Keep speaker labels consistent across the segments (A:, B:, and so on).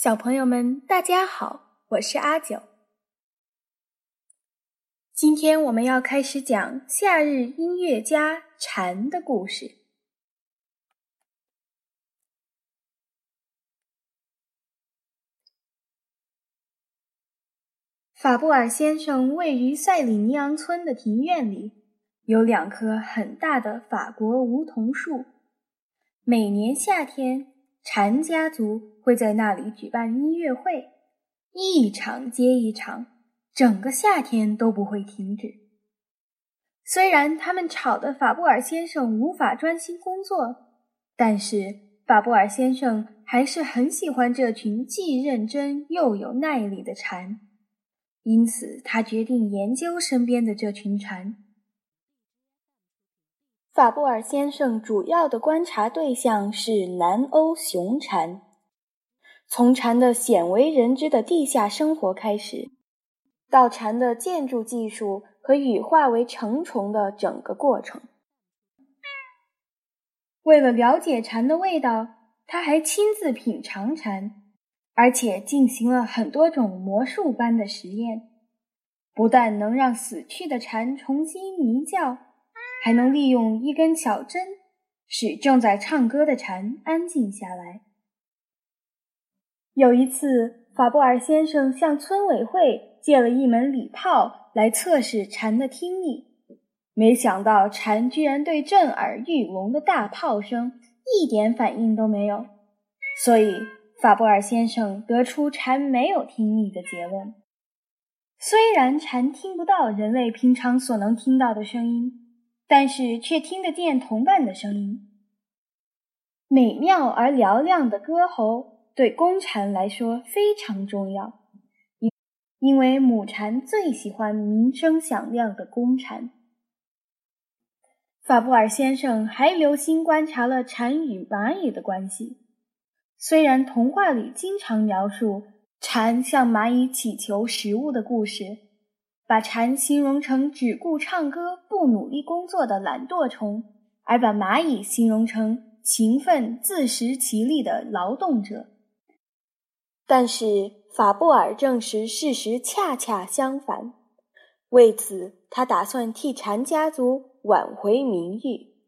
A: 小朋友们，大家好，我是阿九。今天我们要开始讲夏日音乐家蝉的故事。法布尔先生位于塞里尼昂村的庭院里，有两棵很大的法国梧桐树。每年夏天。蝉家族会在那里举办音乐会，一场接一场，整个夏天都不会停止。虽然他们吵得法布尔先生无法专心工作，但是法布尔先生还是很喜欢这群既认真又有耐力的蝉，因此他决定研究身边的这群蝉。法布尔先生主要的观察对象是南欧雄蝉，从蝉的鲜为人知的地下生活开始，到蝉的建筑技术和羽化为成虫的整个过程。为了了解蝉的味道，他还亲自品尝蝉，而且进行了很多种魔术般的实验，不但能让死去的蝉重新鸣叫。还能利用一根小针，使正在唱歌的蝉安静下来。有一次，法布尔先生向村委会借了一门礼炮来测试蝉的听力，没想到蝉居然对震耳欲聋的大炮声一点反应都没有，所以法布尔先生得出蝉没有听力的结论。虽然蝉听不到人类平常所能听到的声音。但是却听得见同伴的声音，美妙而嘹亮的歌喉对公蝉来说非常重要，因因为母蝉最喜欢鸣声响亮的公蝉。法布尔先生还留心观察了蝉与蚂蚁的关系，虽然童话里经常描述蝉向蚂蚁乞求食物的故事。把蝉形容成只顾唱歌不努力工作的懒惰虫，而把蚂蚁形容成勤奋自食其力的劳动者。但是法布尔证实事实恰恰相反，为此他打算替蝉家族挽回名誉。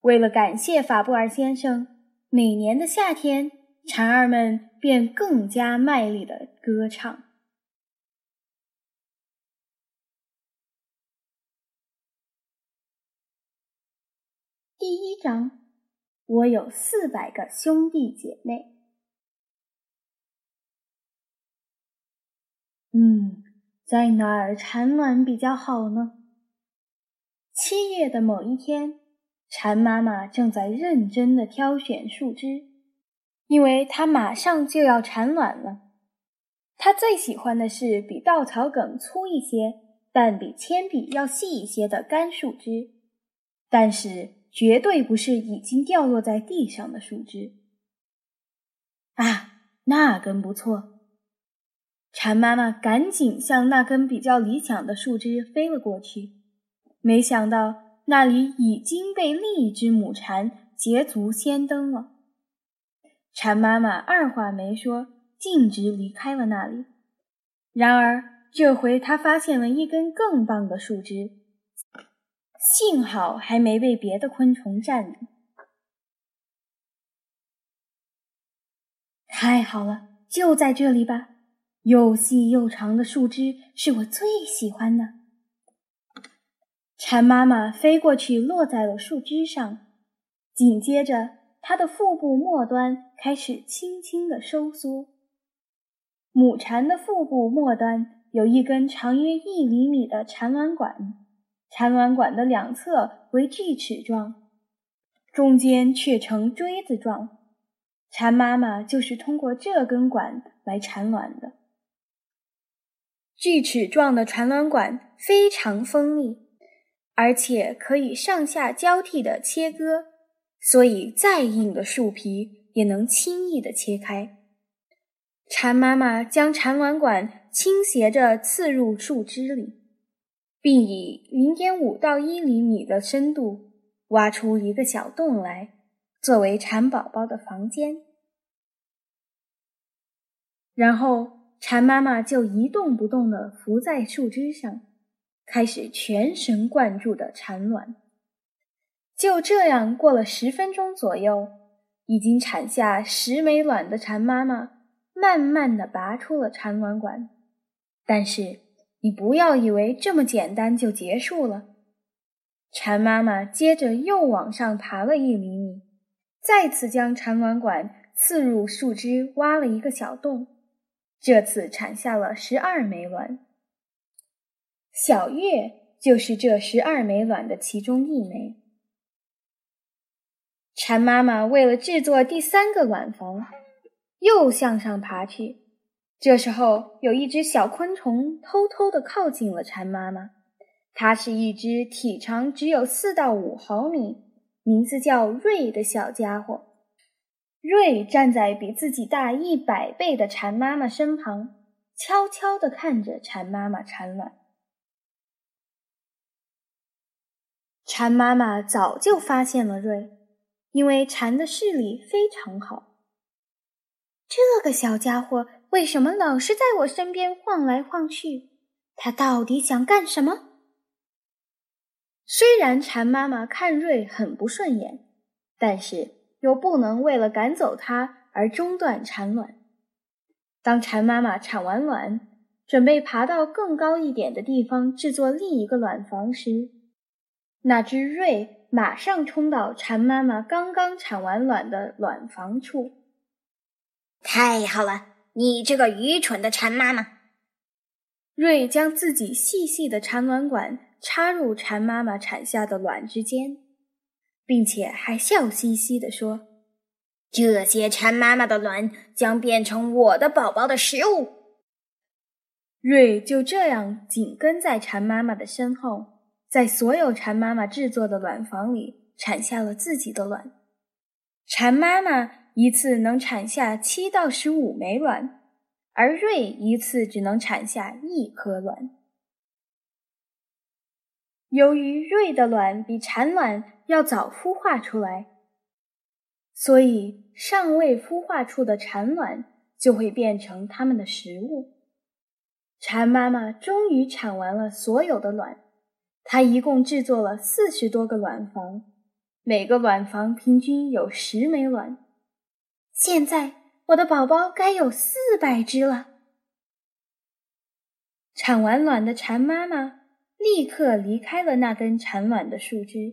A: 为了感谢法布尔先生，每年的夏天，蝉儿们便更加卖力的歌唱。第一章，我有四百个兄弟姐妹。嗯，在哪儿产卵比较好呢？七月的某一天，蝉妈妈正在认真的挑选树枝，因为它马上就要产卵了。它最喜欢的是比稻草梗粗一些，但比铅笔要细一些的干树枝，但是。绝对不是已经掉落在地上的树枝。啊，那根不错！蝉妈妈赶紧向那根比较理想的树枝飞了过去，没想到那里已经被另一只母蝉捷足先登了。蝉妈妈二话没说，径直离开了那里。然而，这回她发现了一根更棒的树枝。幸好还没被别的昆虫占领。太好了，就在这里吧！又细又长的树枝是我最喜欢的。蝉妈妈飞过去，落在了树枝上，紧接着，它的腹部末端开始轻轻的收缩。母蝉的腹部末端有一根长约一厘米的产卵管。产卵管的两侧为锯齿状，中间却呈锥子状。蝉妈妈就是通过这根管来产卵的。锯齿状的产卵管非常锋利，而且可以上下交替的切割，所以再硬的树皮也能轻易的切开。蝉妈妈将产卵管倾斜着刺入树枝里。并以零点五到一厘米的深度挖出一个小洞来，作为蝉宝宝的房间。然后蝉妈妈就一动不动地伏在树枝上，开始全神贯注地产卵。就这样过了十分钟左右，已经产下十枚卵的蝉妈妈慢慢地拔出了产卵管。但是你不要以为这么简单就结束了。蝉妈妈接着又往上爬了一厘米，再次将产卵管刺入树枝，挖了一个小洞。这次产下了十二枚卵。小月就是这十二枚卵的其中一枚。蝉妈妈为了制作第三个卵房，又向上爬去。这时候，有一只小昆虫偷偷地靠近了蝉妈妈。它是一只体长只有四到五毫米、名字叫瑞的小家伙。瑞站在比自己大一百倍的蝉妈妈身旁，悄悄地看着蝉妈妈产卵。蝉妈妈早就发现了瑞，因为蝉的视力非常好。这个小家伙为什么老是在我身边晃来晃去？他到底想干什么？虽然蝉妈妈看瑞很不顺眼，但是又不能为了赶走它而中断产卵。当蝉妈妈产完卵，准备爬到更高一点的地方制作另一个卵房时，那只瑞马上冲到蝉妈妈刚刚产完卵的卵房处。
B: 太好了，你这个愚蠢的蝉妈妈！
A: 瑞将自己细细的产卵管。插入蝉妈妈产下的卵之间，并且还笑嘻嘻地说：“
B: 这些蝉妈妈的卵将变成我的宝宝的食物。”
A: 瑞就这样紧跟在蝉妈妈的身后，在所有蝉妈妈制作的卵房里产下了自己的卵。蝉妈妈一次能产下七到十五枚卵，而瑞一次只能产下一颗卵。由于瑞的卵比产卵要早孵化出来，所以尚未孵化出的产卵就会变成它们的食物。蝉妈妈终于产完了所有的卵，它一共制作了四十多个卵房，每个卵房平均有十枚卵。现在我的宝宝该有四百只了。产完卵的蝉妈妈。立刻离开了那根产卵的树枝，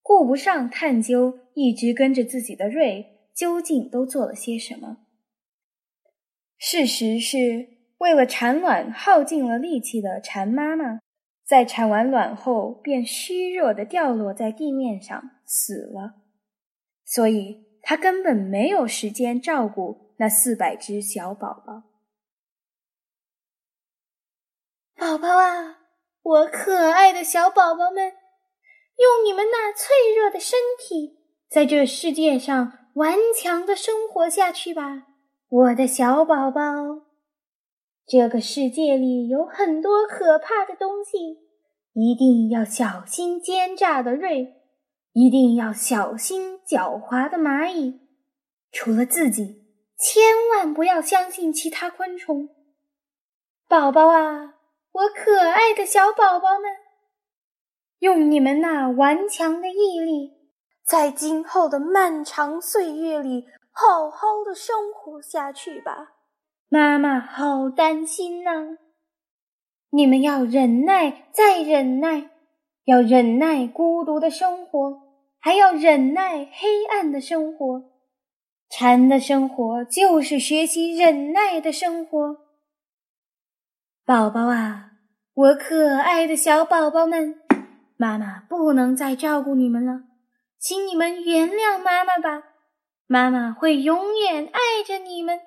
A: 顾不上探究一直跟着自己的瑞究竟都做了些什么。事实是，为了产卵耗尽了力气的蝉妈妈，在产完卵后便虚弱的掉落在地面上死了，所以他根本没有时间照顾那四百只小宝宝。宝宝啊！我可爱的小宝宝们，用你们那脆弱的身体，在这世界上顽强的生活下去吧，我的小宝宝。这个世界里有很多可怕的东西，一定要小心奸诈的瑞，一定要小心狡猾的蚂蚁。除了自己，千万不要相信其他昆虫。宝宝啊！我可爱的小宝宝们，用你们那顽强的毅力，在今后的漫长岁月里好好的生活下去吧。妈妈好担心呐！你们要忍耐，再忍耐，要忍耐孤独的生活，还要忍耐黑暗的生活。蝉的生活就是学习忍耐的生活。宝宝啊，我可爱的小宝宝们，妈妈不能再照顾你们了，请你们原谅妈妈吧。妈妈会永远爱着你们。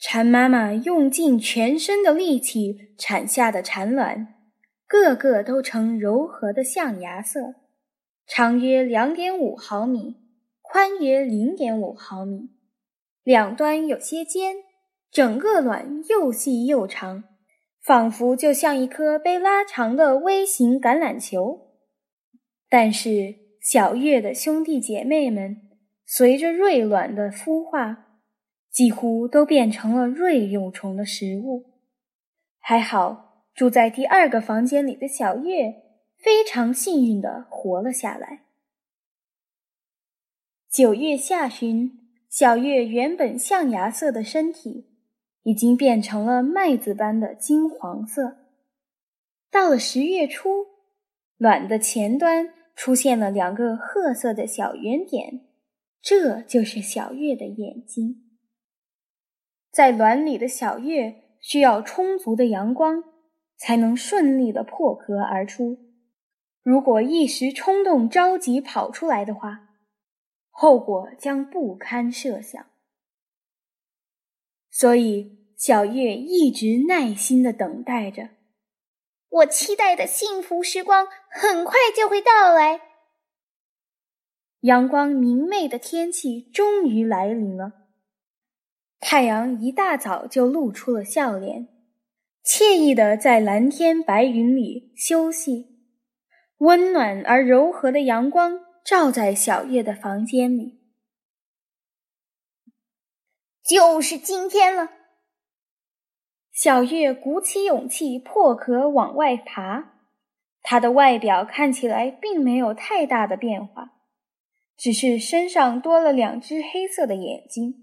A: 蝉妈妈用尽全身的力气产下的产卵，个个都呈柔和的象牙色，长约两点五毫米，宽约零点五毫米，两端有些尖。整个卵又细又长，仿佛就像一颗被拉长的微型橄榄球。但是小月的兄弟姐妹们，随着瑞卵的孵化，几乎都变成了瑞幼虫的食物。还好，住在第二个房间里的小月非常幸运的活了下来。九月下旬，小月原本象牙色的身体已经变成了麦子般的金黄色。到了十月初，卵的前端出现了两个褐色的小圆点，这就是小月的眼睛。在卵里的小月需要充足的阳光，才能顺利的破壳而出。如果一时冲动着急跑出来的话，后果将不堪设想。所以，小月一直耐心的等待着。
B: 我期待的幸福时光很快就会到来。
A: 阳光明媚的天气终于来临了。太阳一大早就露出了笑脸，惬意的在蓝天白云里休息。温暖而柔和的阳光照在小月的房间里，
B: 就是今天了。
A: 小月鼓起勇气破壳往外爬，它的外表看起来并没有太大的变化，只是身上多了两只黑色的眼睛。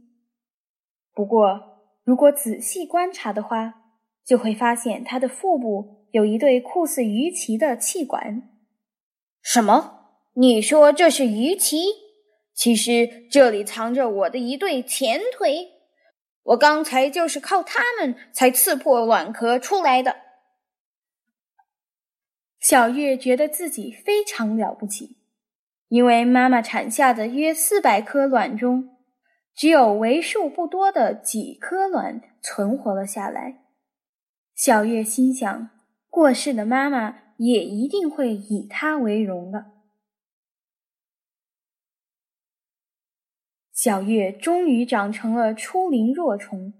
A: 不过，如果仔细观察的话，就会发现它的腹部有一对酷似鱼鳍的气管。
B: 什么？你说这是鱼鳍？其实这里藏着我的一对前腿。我刚才就是靠它们才刺破卵壳出来的。
A: 小月觉得自己非常了不起，因为妈妈产下的约四百颗卵中，只有为数不多的几颗卵存活了下来。小月心想：过世的妈妈也一定会以她为荣的。小月终于长成了初龄若虫，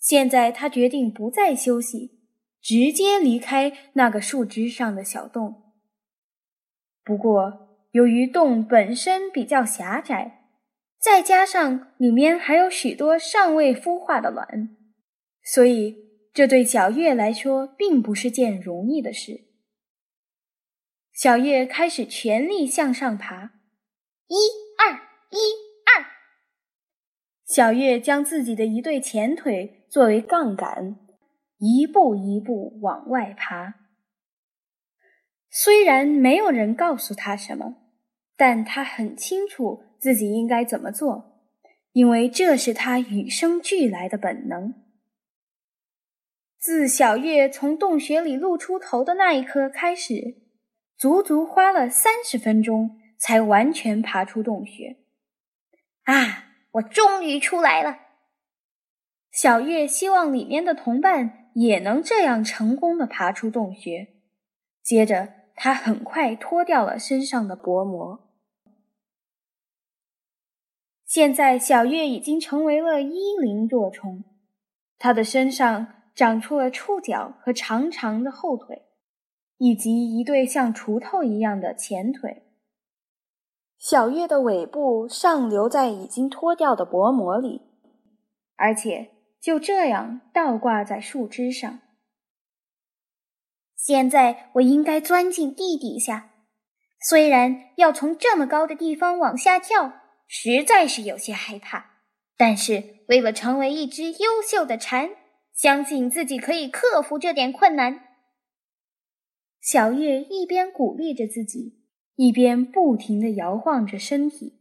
A: 现在她决定不再休息，直接离开那个树枝上的小洞。不过，由于洞本身比较狭窄，再加上里面还有许多尚未孵化的卵，所以这对小月来说并不是件容易的事。小月开始全力向上爬，
B: 一二一二。
A: 小月将自己的一对前腿作为杠杆，一步一步往外爬。虽然没有人告诉他什么，但他很清楚自己应该怎么做，因为这是他与生俱来的本能。自小月从洞穴里露出头的那一刻开始，足足花了三十分钟才完全爬出洞穴。
B: 啊！我终于出来了。
A: 小月希望里面的同伴也能这样成功的爬出洞穴。接着，他很快脱掉了身上的薄膜。现在，小月已经成为了一龄若虫，它的身上长出了触角和长长的后腿，以及一对像锄头一样的前腿。小月的尾部上留在已经脱掉的薄膜里，而且就这样倒挂在树枝上。
B: 现在我应该钻进地底下，虽然要从这么高的地方往下跳，实在是有些害怕，但是为了成为一只优秀的蝉，相信自己可以克服这点困难。
A: 小月一边鼓励着自己。一边不停地摇晃着身体，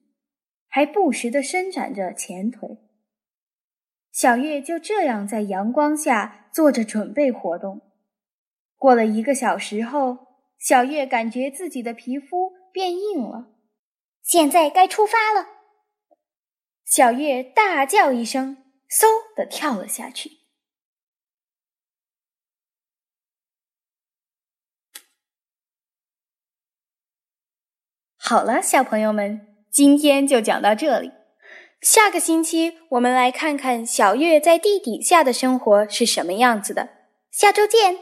A: 还不时地伸展着前腿。小月就这样在阳光下做着准备活动。过了一个小时后，小月感觉自己的皮肤变硬了。
B: 现在该出发了！
A: 小月大叫一声，嗖地跳了下去。好了，小朋友们，今天就讲到这里。下个星期我们来看看小月在地底下的生活是什么样子的。下周见。